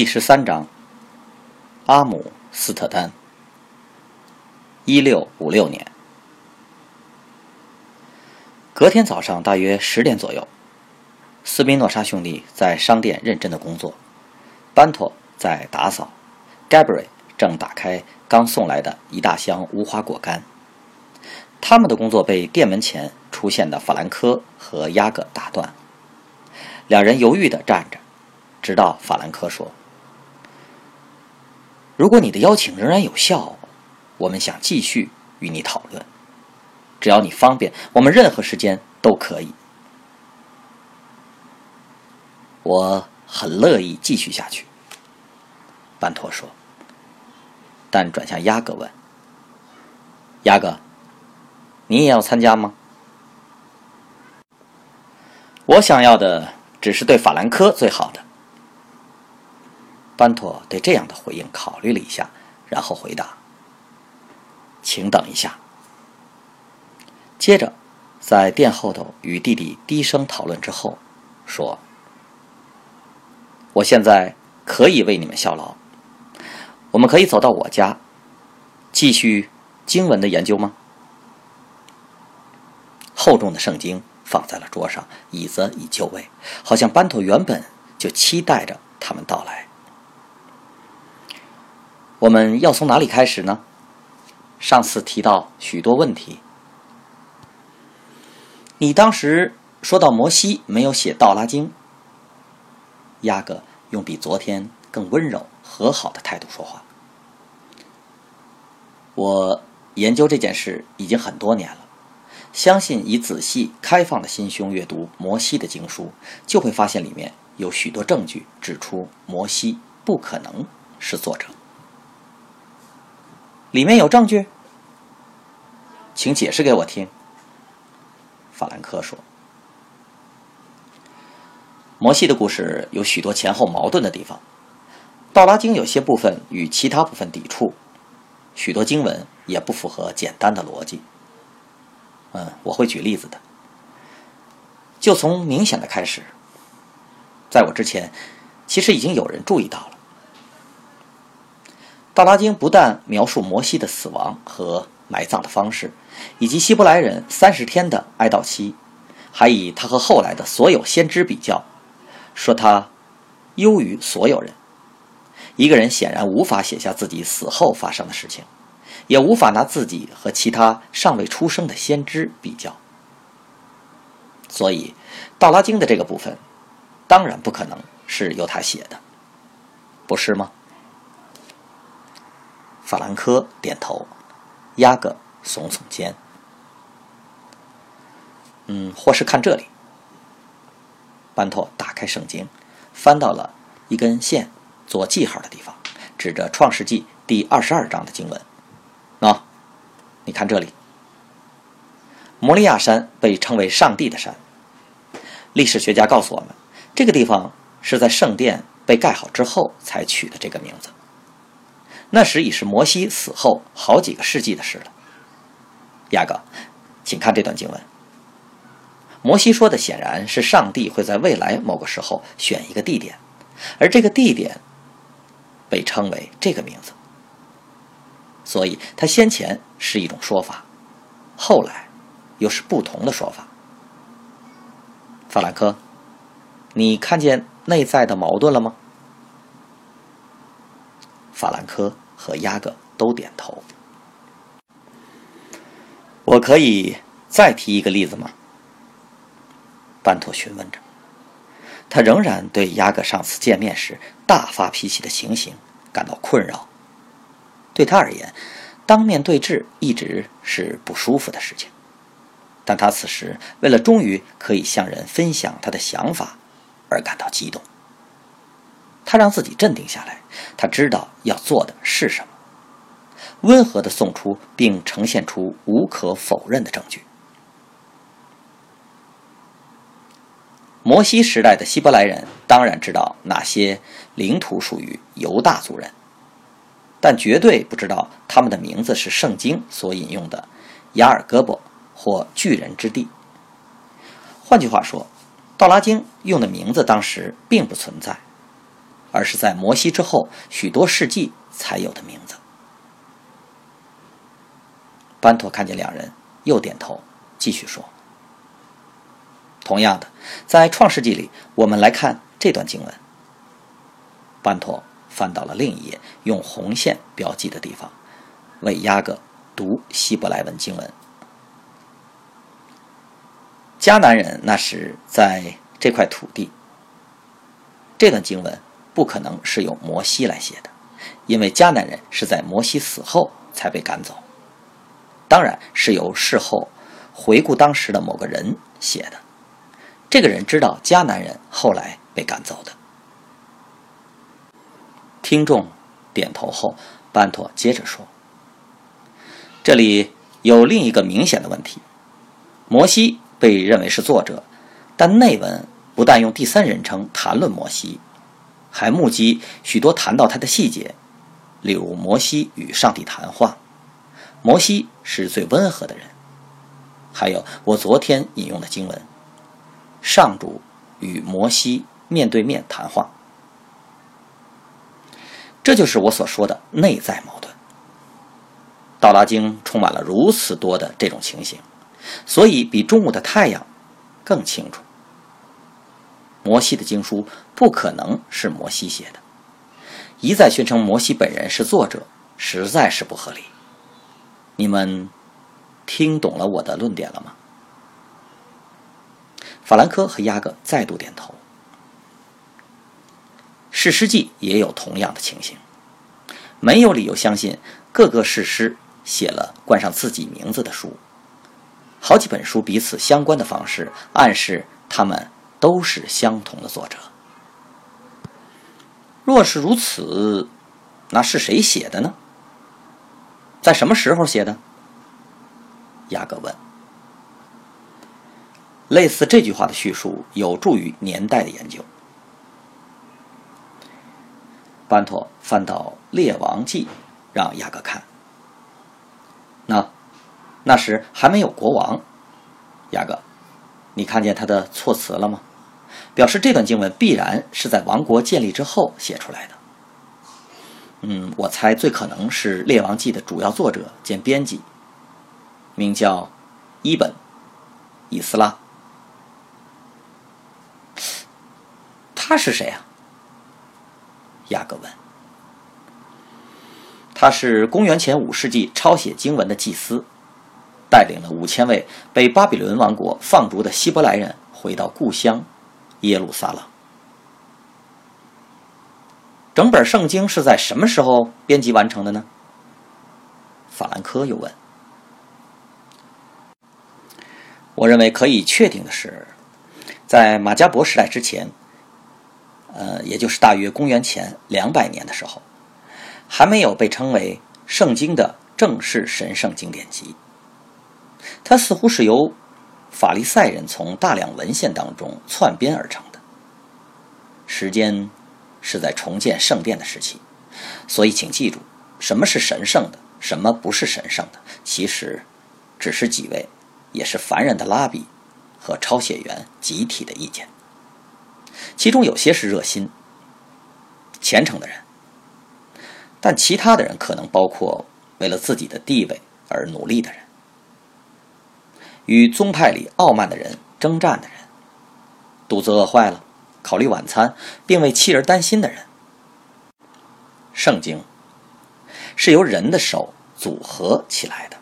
第十三章，阿姆斯特丹，一六五六年。隔天早上大约十点左右，斯宾诺莎兄弟在商店认真的工作，班托在打扫，Gabri 正打开刚送来的一大箱无花果干。他们的工作被店门前出现的法兰科和亚格打断，两人犹豫地站着，直到法兰科说。如果你的邀请仍然有效，我们想继续与你讨论。只要你方便，我们任何时间都可以。我很乐意继续下去。班托说。但转向鸭哥问：“鸭哥，你也要参加吗？”我想要的只是对法兰科最好的。班托对这样的回应考虑了一下，然后回答：“请等一下。”接着，在店后头与弟弟低声讨论之后，说：“我现在可以为你们效劳。我们可以走到我家，继续经文的研究吗？”厚重的圣经放在了桌上，椅子已就位，好像班托原本就期待着他们到来。我们要从哪里开始呢？上次提到许多问题。你当时说到摩西没有写《道拉经》，亚哥用比昨天更温柔、和好的态度说话。我研究这件事已经很多年了，相信以仔细、开放的心胸阅读摩西的经书，就会发现里面有许多证据指出摩西不可能是作者。里面有证据，请解释给我听。法兰克说：“摩西的故事有许多前后矛盾的地方，《道拉经》有些部分与其他部分抵触，许多经文也不符合简单的逻辑。嗯，我会举例子的。就从明显的开始，在我之前，其实已经有人注意到了。”《道拉经》不但描述摩西的死亡和埋葬的方式，以及希伯来人三十天的哀悼期，还以他和后来的所有先知比较，说他优于所有人。一个人显然无法写下自己死后发生的事情，也无法拿自己和其他尚未出生的先知比较。所以，《道拉经》的这个部分，当然不可能是由他写的，不是吗？法兰科点头，亚格耸耸肩。嗯，或是看这里。班托打开圣经，翻到了一根线做记号的地方，指着《创世纪》第二十二章的经文。喏，你看这里。摩利亚山被称为上帝的山。历史学家告诉我们，这个地方是在圣殿被盖好之后才取的这个名字。那时已是摩西死后好几个世纪的事了。雅各，请看这段经文。摩西说的显然是上帝会在未来某个时候选一个地点，而这个地点被称为这个名字。所以，他先前是一种说法，后来又是不同的说法。法兰克，你看见内在的矛盾了吗？法兰科和雅各都点头。我可以再提一个例子吗？班托询问着。他仍然对雅各上次见面时大发脾气的情形感到困扰。对他而言，当面对质一直是不舒服的事情。但他此时为了终于可以向人分享他的想法而感到激动。他让自己镇定下来，他知道要做的是什么，温和地送出并呈现出无可否认的证据。摩西时代的希伯来人当然知道哪些领土属于犹大族人，但绝对不知道他们的名字是圣经所引用的雅尔戈伯。或巨人之地。换句话说，道拉经用的名字当时并不存在，而是在摩西之后许多世纪才有的名字。班托看见两人，又点头，继续说：“同样的，在创世纪里，我们来看这段经文。”班托翻到了另一页，用红线标记的地方，为亚各读希伯来文经文。迦南人那时在这块土地。这段经文不可能是由摩西来写的，因为迦南人是在摩西死后才被赶走。当然是由事后回顾当时的某个人写的。这个人知道迦南人后来被赶走的。听众点头后，班托接着说：“这里有另一个明显的问题，摩西。”被认为是作者，但内文不但用第三人称谈论摩西，还目击许多谈到他的细节，例如摩西与上帝谈话，摩西是最温和的人，还有我昨天引用的经文，上主与摩西面对面谈话，这就是我所说的内在矛盾。道拉经充满了如此多的这种情形。所以，比中午的太阳更清楚。摩西的经书不可能是摩西写的，一再宣称摩西本人是作者，实在是不合理。你们听懂了我的论点了吗？法兰科和亚格再度点头。史诗记也有同样的情形，没有理由相信各个史诗写了冠上自己名字的书。好几本书彼此相关的方式，暗示他们都是相同的作者。若是如此，那是谁写的呢？在什么时候写的？雅各问。类似这句话的叙述有助于年代的研究。班托翻到《列王记》，让雅各看。那。那时还没有国王，雅各，你看见他的措辞了吗？表示这段经文必然是在王国建立之后写出来的。嗯，我猜最可能是《列王记》的主要作者兼编辑，名叫伊本·以斯拉。他是谁啊？雅各问。他是公元前五世纪抄写经文的祭司。带领了五千位被巴比伦王国放逐的希伯来人回到故乡耶路撒冷。整本圣经是在什么时候编辑完成的呢？法兰科又问。我认为可以确定的是，在马加伯时代之前，呃，也就是大约公元前两百年的时候，还没有被称为圣经的正式神圣经典集。它似乎是由法利赛人从大量文献当中篡编而成的。时间是在重建圣殿的时期，所以请记住，什么是神圣的，什么不是神圣的，其实只是几位也是凡人的拉比和抄写员集体的意见。其中有些是热心、虔诚的人，但其他的人可能包括为了自己的地位而努力的人。与宗派里傲慢的人征战的人，肚子饿坏了，考虑晚餐并为妻儿担心的人。圣经是由人的手组合起来的，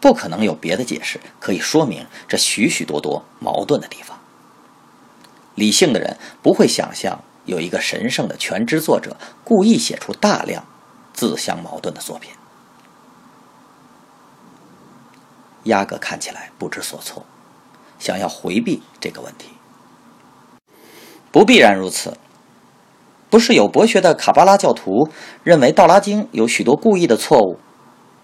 不可能有别的解释可以说明这许许多多矛盾的地方。理性的人不会想象有一个神圣的全知作者故意写出大量自相矛盾的作品。压根看起来不知所措，想要回避这个问题。不必然如此。不是有博学的卡巴拉教徒认为《道拉经》有许多故意的错误，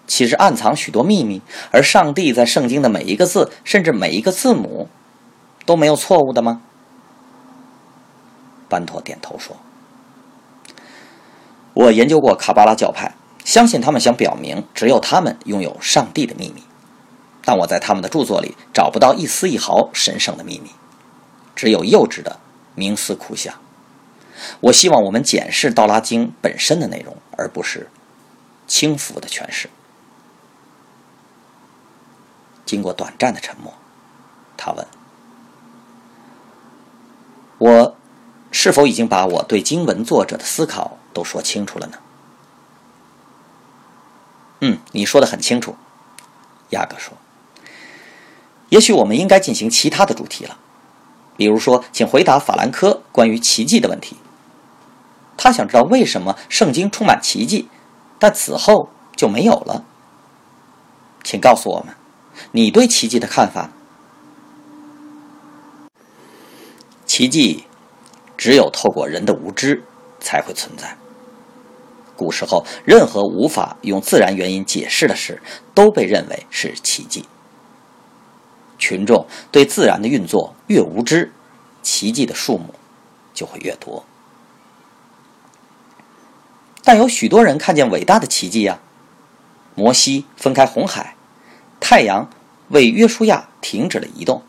其实暗藏许多秘密，而上帝在圣经的每一个字，甚至每一个字母，都没有错误的吗？班托点头说：“我研究过卡巴拉教派，相信他们想表明只有他们拥有上帝的秘密，但我在他们的著作里找不到一丝一毫神圣的秘密，只有幼稚的冥思苦想。”我希望我们检视《道拉经》本身的内容，而不是轻浮的诠释。经过短暂的沉默，他问：“我是否已经把我对经文作者的思考都说清楚了呢？”“嗯，你说的很清楚。”亚哥说。“也许我们应该进行其他的主题了，比如说，请回答法兰科关于奇迹的问题。”他想知道为什么圣经充满奇迹，但此后就没有了。请告诉我们，你对奇迹的看法。奇迹只有透过人的无知才会存在。古时候，任何无法用自然原因解释的事，都被认为是奇迹。群众对自然的运作越无知，奇迹的数目就会越多。但有许多人看见伟大的奇迹呀！摩西分开红海，太阳为约书亚停止了移动。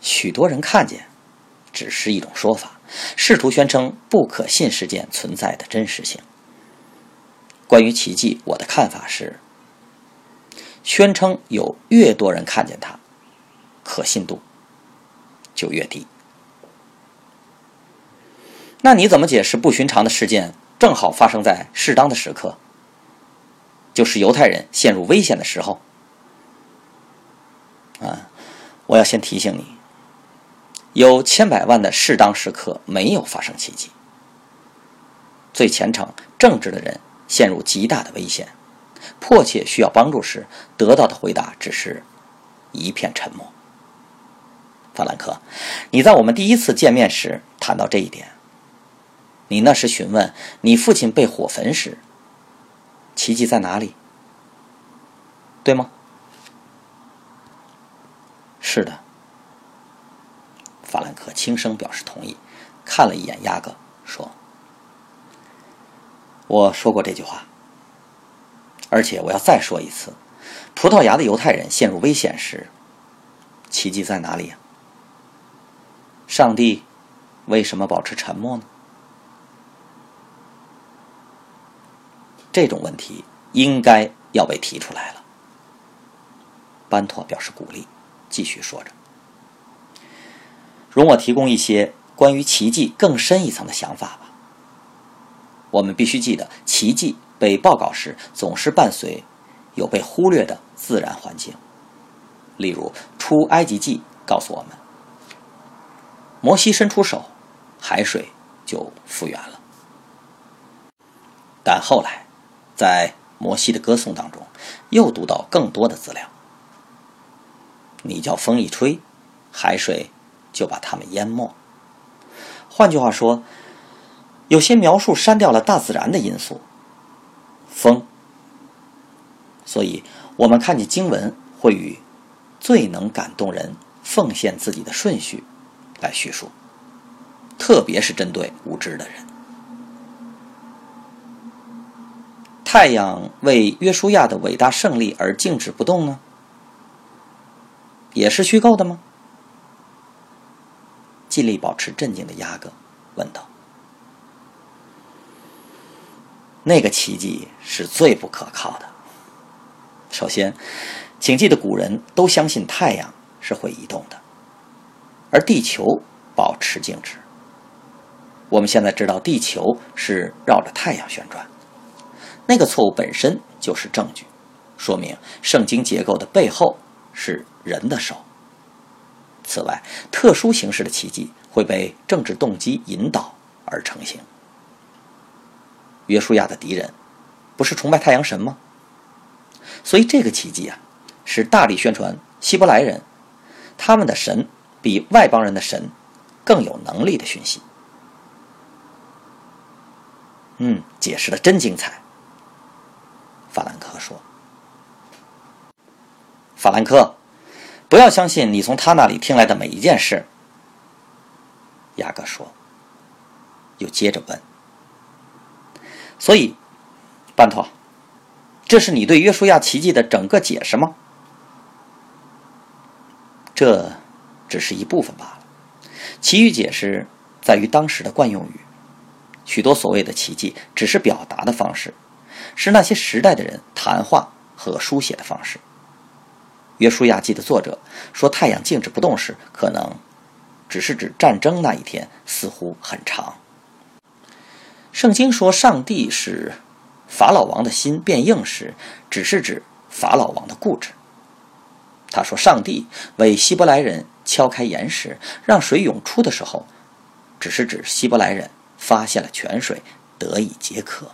许多人看见，只是一种说法，试图宣称不可信事件存在的真实性。关于奇迹，我的看法是：宣称有越多人看见它，可信度就越低。那你怎么解释不寻常的事件正好发生在适当的时刻？就是犹太人陷入危险的时候。啊，我要先提醒你，有千百万的适当时刻没有发生奇迹。最虔诚、正直的人陷入极大的危险，迫切需要帮助时，得到的回答只是一片沉默。法兰克，你在我们第一次见面时谈到这一点。你那时询问你父亲被火焚时，奇迹在哪里？对吗？是的。法兰克轻声表示同意，看了一眼亚哥，说：“我说过这句话，而且我要再说一次：葡萄牙的犹太人陷入危险时，奇迹在哪里呀？上帝为什么保持沉默呢？”这种问题应该要被提出来了。班托表示鼓励，继续说着：“容我提供一些关于奇迹更深一层的想法吧。我们必须记得，奇迹被报告时总是伴随有被忽略的自然环境。例如，《出埃及记》告诉我们，摩西伸出手，海水就复原了。但后来。”在摩西的歌颂当中，又读到更多的资料。你叫风一吹，海水就把它们淹没。换句话说，有些描述删掉了大自然的因素，风。所以，我们看见经文会与最能感动人奉献自己的顺序来叙述，特别是针对无知的人。太阳为约书亚的伟大胜利而静止不动呢？也是虚构的吗？尽力保持镇静的亚哥问道。那个奇迹是最不可靠的。首先，请记得古人都相信太阳是会移动的，而地球保持静止。我们现在知道地球是绕着太阳旋转。那个错误本身就是证据，说明圣经结构的背后是人的手。此外，特殊形式的奇迹会被政治动机引导而成型。约书亚的敌人不是崇拜太阳神吗？所以这个奇迹啊，是大力宣传希伯来人他们的神比外邦人的神更有能力的讯息。嗯，解释的真精彩。法兰克说：“法兰克，不要相信你从他那里听来的每一件事。”雅各说，又接着问：“所以，班托，这是你对约书亚奇迹的整个解释吗？”这只是一部分罢了，其余解释在于当时的惯用语。许多所谓的奇迹只是表达的方式，是那些时代的人谈话和书写的方式。约书亚记的作者说，太阳静止不动时，可能只是指战争那一天似乎很长。圣经说，上帝使法老王的心变硬时，只是指法老王的固执。他说，上帝为希伯来人敲开岩石，让水涌出的时候，只是指希伯来人。发现了泉水，得以解渴。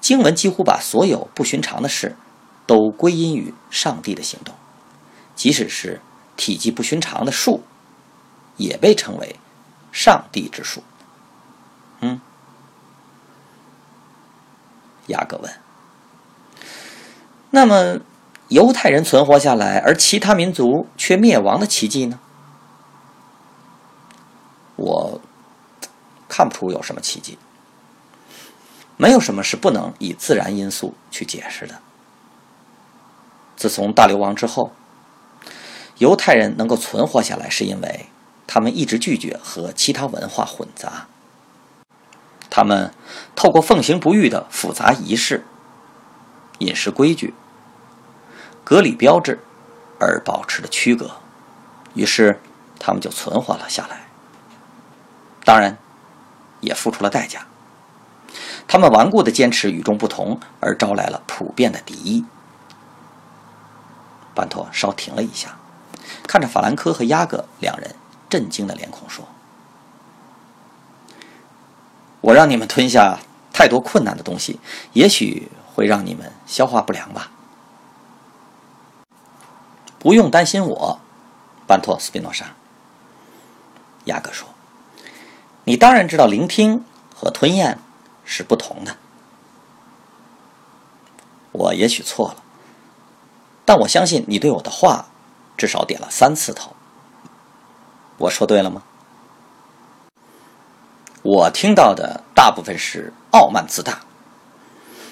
经文几乎把所有不寻常的事都归因于上帝的行动，即使是体积不寻常的树，也被称为上帝之树。嗯，雅各问：“那么犹太人存活下来，而其他民族却灭亡的奇迹呢？”我。看不出有什么奇迹，没有什么是不能以自然因素去解释的。自从大流亡之后，犹太人能够存活下来，是因为他们一直拒绝和其他文化混杂。他们透过奉行不渝的复杂仪式、饮食规矩、隔离标志而保持了区隔，于是他们就存活了下来。当然。也付出了代价。他们顽固的坚持与众不同，而招来了普遍的敌意。班托稍停了一下，看着法兰科和亚格两人震惊的脸孔说：“我让你们吞下太多困难的东西，也许会让你们消化不良吧。不用担心我，班托斯宾诺莎。”亚格说。你当然知道，聆听和吞咽是不同的。我也许错了，但我相信你对我的话至少点了三次头。我说对了吗？我听到的大部分是傲慢自大。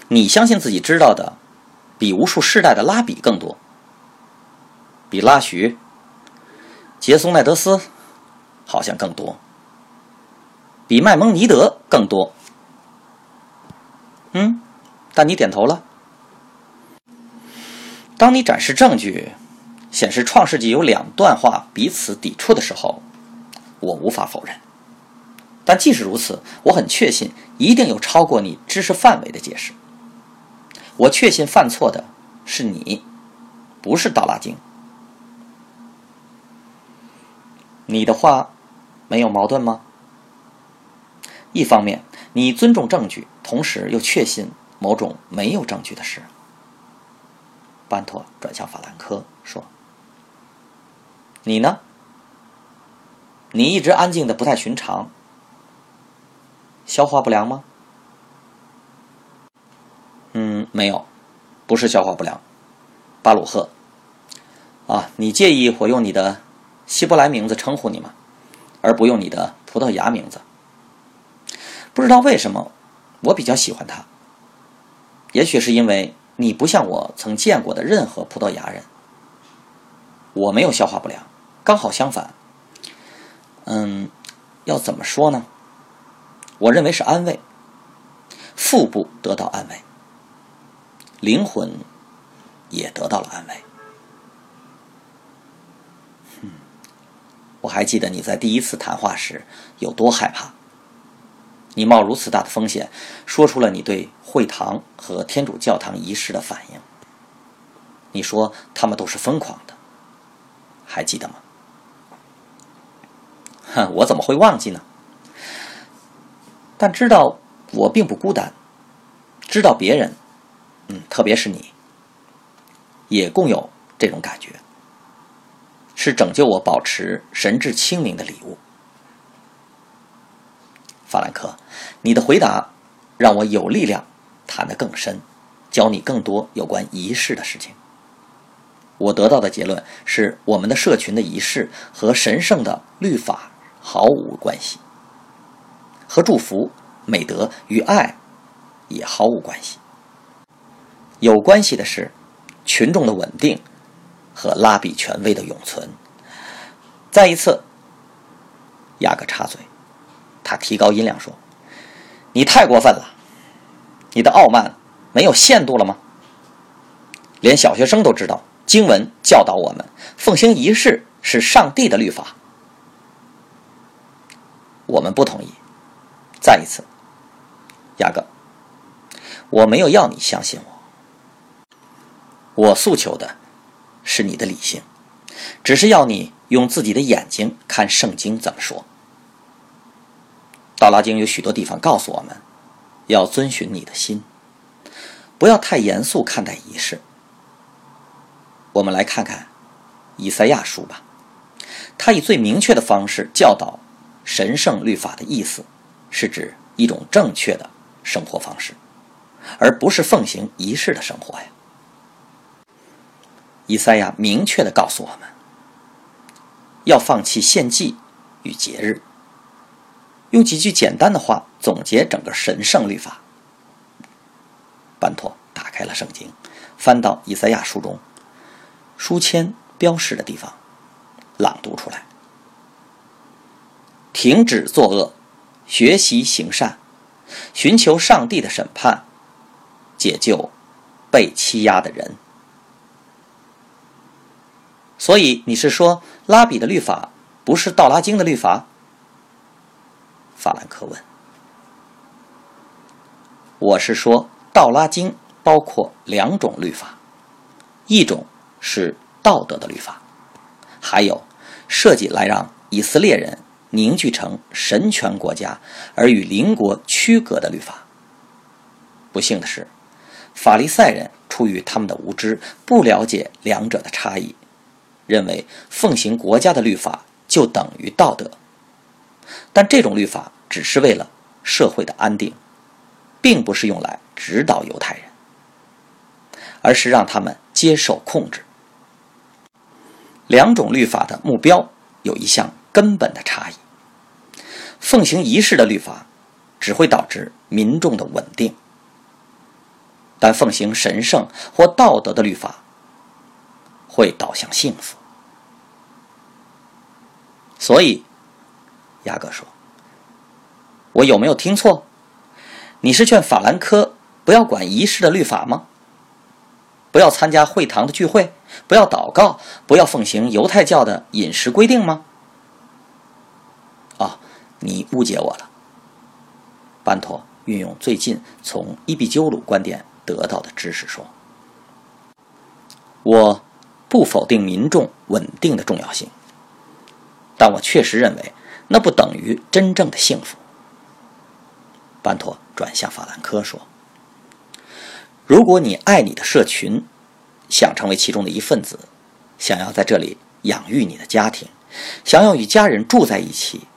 你相信自己知道的比无数世代的拉比更多，比拉许、杰松奈德斯好像更多。比麦蒙尼德更多，嗯，但你点头了。当你展示证据，显示《创世纪》有两段话彼此抵触的时候，我无法否认。但即使如此，我很确信一定有超过你知识范围的解释。我确信犯错的是你，不是《道拉经》。你的话没有矛盾吗？一方面，你尊重证据，同时又确信某种没有证据的事。班托转向法兰科说：“你呢？你一直安静的不太寻常，消化不良吗？”“嗯，没有，不是消化不良。”巴鲁赫，啊，你介意我用你的希伯来名字称呼你吗？而不用你的葡萄牙名字？不知道为什么，我比较喜欢他。也许是因为你不像我曾见过的任何葡萄牙人。我没有消化不良，刚好相反。嗯，要怎么说呢？我认为是安慰。腹部得到安慰，灵魂也得到了安慰。我还记得你在第一次谈话时有多害怕。你冒如此大的风险，说出了你对会堂和天主教堂仪式的反应。你说他们都是疯狂的，还记得吗？哼，我怎么会忘记呢？但知道我并不孤单，知道别人，嗯，特别是你，也共有这种感觉，是拯救我保持神志清明的礼物。法兰克，你的回答让我有力量谈得更深，教你更多有关仪式的事情。我得到的结论是，我们的社群的仪式和神圣的律法毫无关系，和祝福、美德与爱也毫无关系。有关系的是群众的稳定和拉比权威的永存。再一次，雅各插嘴，他提高音量说：“你太过分了，你的傲慢没有限度了吗？连小学生都知道，经文教导我们奉行仪式是上帝的律法。我们不同意。一次，雅各，我没有要你相信我。”我诉求的是你的理性，只是要你用自己的眼睛看圣经怎么说。道拉经有许多地方告诉我们，要遵循你的心，不要太严肃看待仪式。我们来看看以赛亚书吧，他以最明确的方式教导神圣律法的意思，是指一种正确的生活方式，而不是奉行仪式的生活呀。以赛亚明确的告诉我们，要放弃献祭与节日。用几句简单的话总结整个神圣律法。班托打开了圣经，翻到以赛亚书中书签标示的地方，朗读出来：停止作恶，学习行善，寻求上帝的审判，解救被欺压的人。所以你是说拉比的律法不是道拉经的律法？法兰克问。我是说道拉经包括两种律法，一种是道德的律法，还有设计来让以色列人凝聚成神权国家而与邻国区隔的律法。不幸的是，法利赛人出于他们的无知，不了解两者的差异。认为奉行国家的律法就等于道德，但这种律法只是为了社会的安定，并不是用来指导犹太人，而是让他们接受控制。两种律法的目标有一项根本的差异：奉行仪式的律法只会导致民众的稳定，但奉行神圣或道德的律法。会导向幸福，所以，雅各说：“我有没有听错？你是劝法兰科不要管仪式的律法吗？不要参加会堂的聚会，不要祷告，不要奉行犹太教的饮食规定吗？”你误解我了。班托运用最近从伊壁鸠鲁观点得到的知识说：“我。”不否定民众稳定的重要性，但我确实认为那不等于真正的幸福。班托转向法兰科说：“如果你爱你的社群，想成为其中的一份子，想要在这里养育你的家庭，想要与家人住在一起，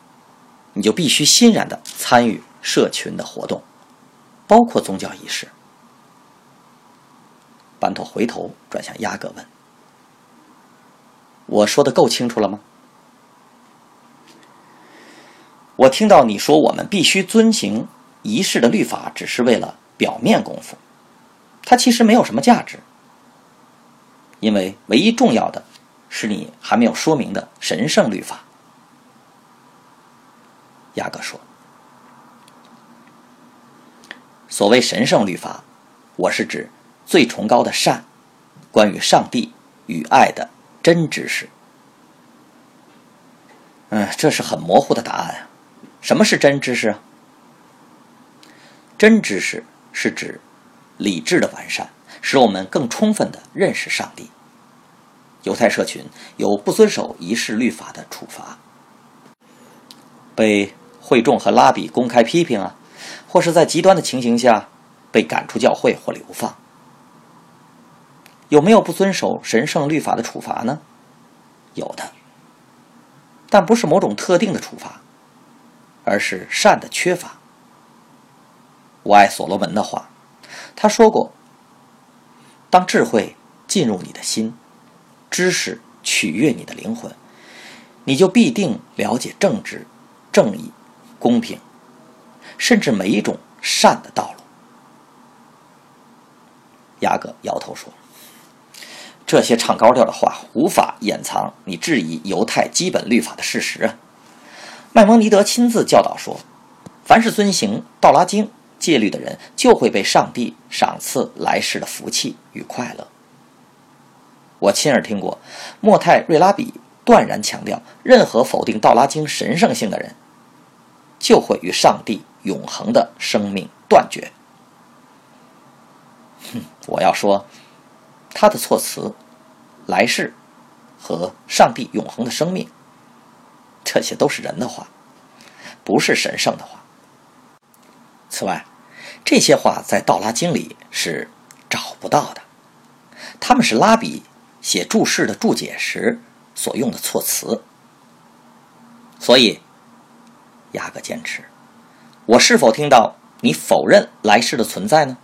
你就必须欣然的参与社群的活动，包括宗教仪式。”班托回头转向亚格问。我说的够清楚了吗？我听到你说我们必须遵行仪式的律法，只是为了表面功夫，它其实没有什么价值，因为唯一重要的是你还没有说明的神圣律法。雅各说：“所谓神圣律法，我是指最崇高的善，关于上帝与爱的。”真知识，嗯，这是很模糊的答案啊。什么是真知识？真知识是指理智的完善，使我们更充分的认识上帝。犹太社群有不遵守仪式律法的处罚，被会众和拉比公开批评啊，或是在极端的情形下被赶出教会或流放。有没有不遵守神圣律法的处罚呢？有的，但不是某种特定的处罚，而是善的缺乏。我爱所罗门的话，他说过：“当智慧进入你的心，知识取悦你的灵魂，你就必定了解正直、正义、公平，甚至每一种善的道路。”雅各摇头说：“这些唱高调的话无法掩藏你质疑犹太基本律法的事实啊。”麦蒙尼德亲自教导说：“凡是遵行《道拉经》戒律的人，就会被上帝赏赐来世的福气与快乐。”我亲耳听过莫泰瑞拉比断然强调：任何否定《道拉经》神圣性的人，就会与上帝永恒的生命断绝。哼，我要说，他的措辞，来世和上帝永恒的生命，这些都是人的话，不是神圣的话。此外，这些话在《道拉经》里是找不到的，他们是拉比写注释的注解时所用的措辞。所以，雅各坚持，我是否听到你否认来世的存在呢？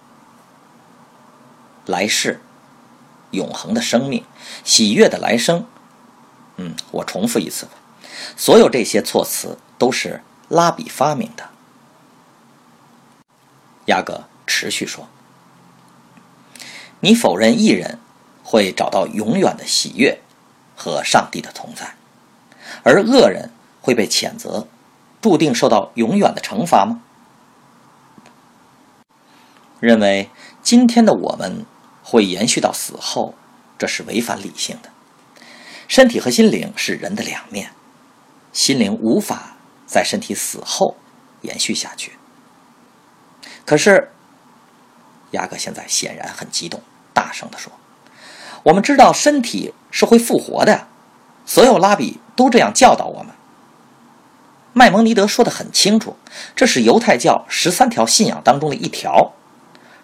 来世，永恒的生命，喜悦的来生。嗯，我重复一次吧。所有这些措辞都是拉比发明的。雅各持续说：“你否认艺人会找到永远的喜悦和上帝的同在，而恶人会被谴责，注定受到永远的惩罚吗？认为今天的我们。”会延续到死后，这是违反理性的。身体和心灵是人的两面，心灵无法在身体死后延续下去。可是，雅各现在显然很激动，大声地说：“我们知道身体是会复活的，所有拉比都这样教导我们。麦蒙尼德说的很清楚，这是犹太教十三条信仰当中的一条，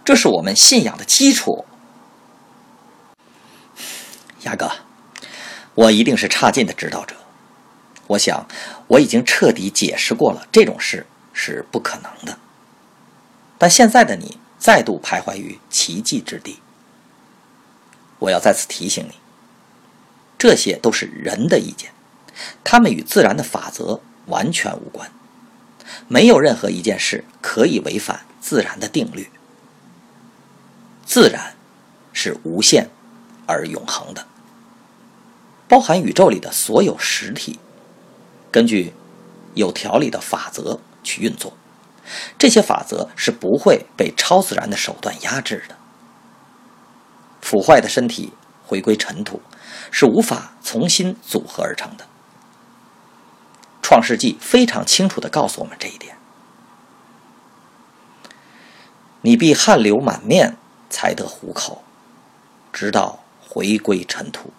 这是我们信仰的基础。”雅各，我一定是差劲的指导者。我想，我已经彻底解释过了，这种事是不可能的。但现在的你再度徘徊于奇迹之地。我要再次提醒你，这些都是人的意见，他们与自然的法则完全无关。没有任何一件事可以违反自然的定律。自然是无限而永恒的。包含宇宙里的所有实体，根据有条理的法则去运作，这些法则是不会被超自然的手段压制的。腐坏的身体回归尘土，是无法重新组合而成的。创世纪非常清楚的告诉我们这一点。你必汗流满面才得糊口，直到回归尘土。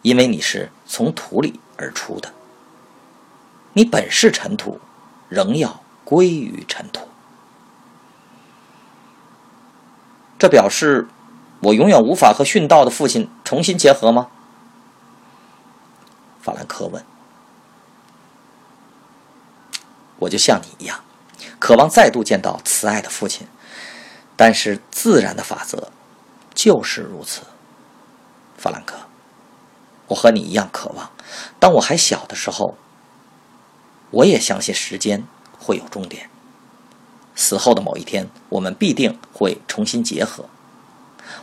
因为你是从土里而出的，你本是尘土，仍要归于尘土。这表示我永远无法和殉道的父亲重新结合吗？法兰克问。我就像你一样，渴望再度见到慈爱的父亲，但是自然的法则就是如此，法兰克。我和你一样渴望。当我还小的时候，我也相信时间会有终点。死后的某一天，我们必定会重新结合。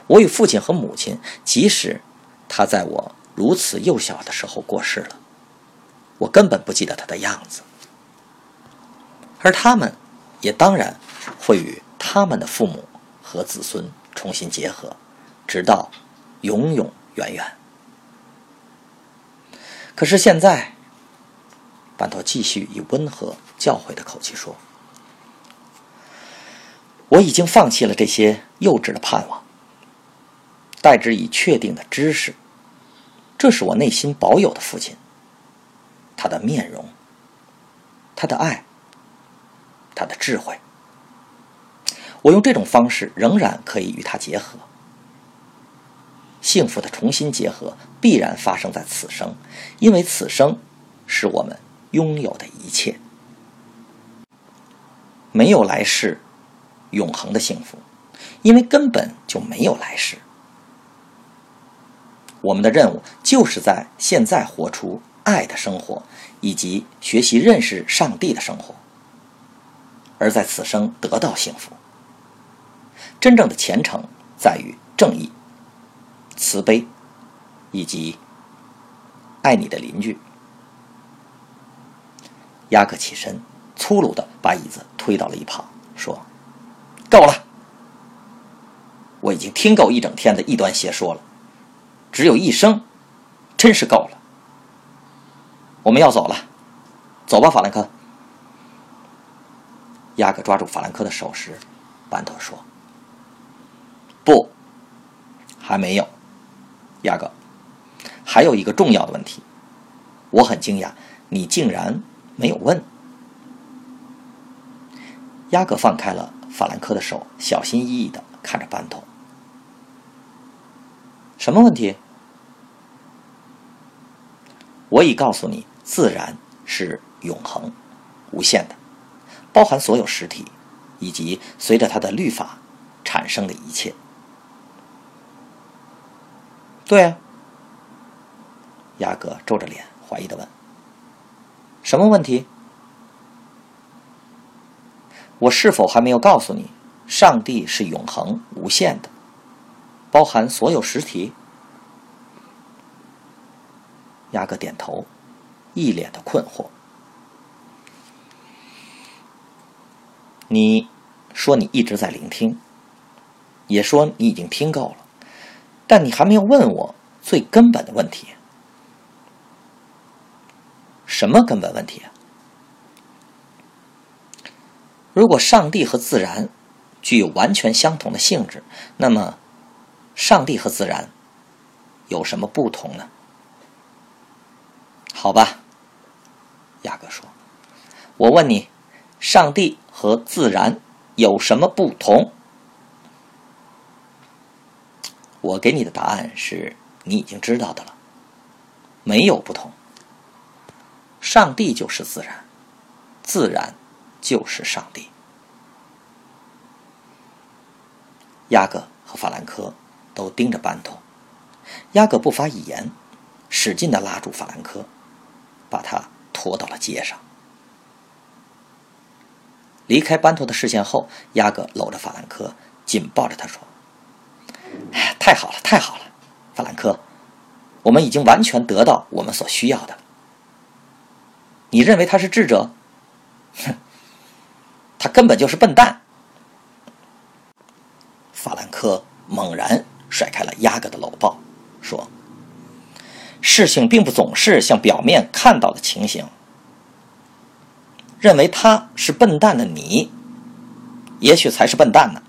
我与父亲和母亲，即使他在我如此幼小的时候过世了，我根本不记得他的样子。而他们，也当然会与他们的父母和子孙重新结合，直到永永远远。可是现在，班托继续以温和教诲的口气说：“我已经放弃了这些幼稚的盼望，代之以确定的知识。这是我内心保有的父亲，他的面容，他的爱，他的智慧。我用这种方式仍然可以与他结合。幸福的重新结合必然发生在此生，因为此生是我们拥有的一切。没有来世，永恒的幸福，因为根本就没有来世。我们的任务就是在现在活出爱的生活，以及学习认识上帝的生活，而在此生得到幸福。真正的虔诚在于正义、慈悲，以及爱你的邻居。雅各起身，粗鲁的把椅子推到了一旁，说：“够了，我已经听够一整天的异端邪说了。”只有一生，真是够了。我们要走了，走吧，法兰克。雅各抓住法兰克的手时，班头说：“不，还没有。雅各，还有一个重要的问题，我很惊讶，你竟然没有问。”雅各放开了法兰克的手，小心翼翼的看着班头。什么问题？我已告诉你，自然是永恒、无限的，包含所有实体，以及随着它的律法产生的一切。对啊，雅各皱着脸，怀疑的问：“什么问题？我是否还没有告诉你，上帝是永恒、无限的？”包含所有实体。雅各点头，一脸的困惑。你说你一直在聆听，也说你已经听够了，但你还没有问我最根本的问题。什么根本问题啊？如果上帝和自然具有完全相同的性质，那么？上帝和自然有什么不同呢？好吧，雅各说：“我问你，上帝和自然有什么不同？”我给你的答案是你已经知道的了，没有不同。上帝就是自然，自然就是上帝。雅各和法兰克。都盯着班托，雅各不发一言，使劲的拉住法兰克，把他拖到了街上。离开班托的视线后，雅各搂着法兰克，紧抱着他说：“，太好了，太好了，法兰克，我们已经完全得到我们所需要的。你认为他是智者？哼，他根本就是笨蛋。”法兰克猛然。甩开了雅各的搂抱，说：“事情并不总是像表面看到的情形。认为他是笨蛋的你，也许才是笨蛋呢。”